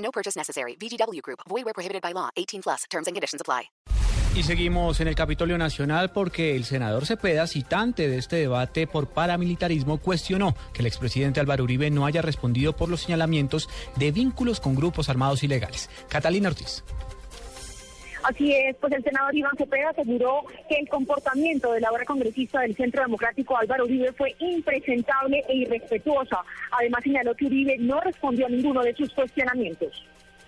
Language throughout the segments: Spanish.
No purchase necessary. VGW Group. Void where prohibited by law. 18 plus. Terms and conditions apply. Y seguimos en el Capitolio Nacional porque el senador Cepeda, citante de este debate por paramilitarismo, cuestionó que el expresidente Álvaro Uribe no haya respondido por los señalamientos de vínculos con grupos armados ilegales. Catalina Ortiz. Así es, pues el senador Iván Cepeda aseguró que el comportamiento de la obra congresista del Centro Democrático Álvaro Uribe fue impresentable e irrespetuosa. Además señaló que Uribe no respondió a ninguno de sus cuestionamientos.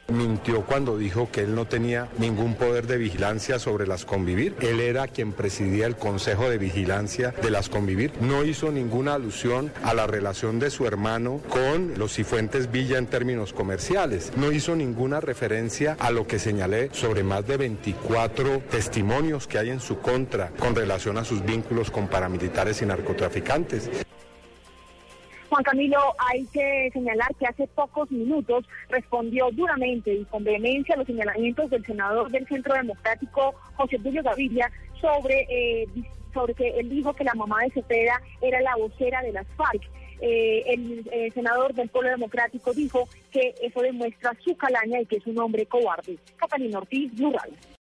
Mintió cuando dijo que él no tenía ningún poder de vigilancia sobre las convivir. Él era quien presidía el Consejo de Vigilancia de las convivir. No hizo ninguna alusión a la relación de su hermano con los Cifuentes Villa en términos comerciales. No hizo ninguna referencia a lo que señalé sobre más de 24 testimonios que hay en su contra con relación a sus vínculos con paramilitares y narcotraficantes. Juan Camilo, hay que señalar que hace pocos minutos respondió duramente y con vehemencia a los señalamientos del senador del Centro Democrático, José Julio Gaviria, sobre, eh, sobre que él dijo que la mamá de Cepeda era la vocera de las FARC. Eh, el eh, senador del Pueblo Democrático dijo que eso demuestra su calaña y que es un hombre cobarde. Catalina Ortiz, Rural.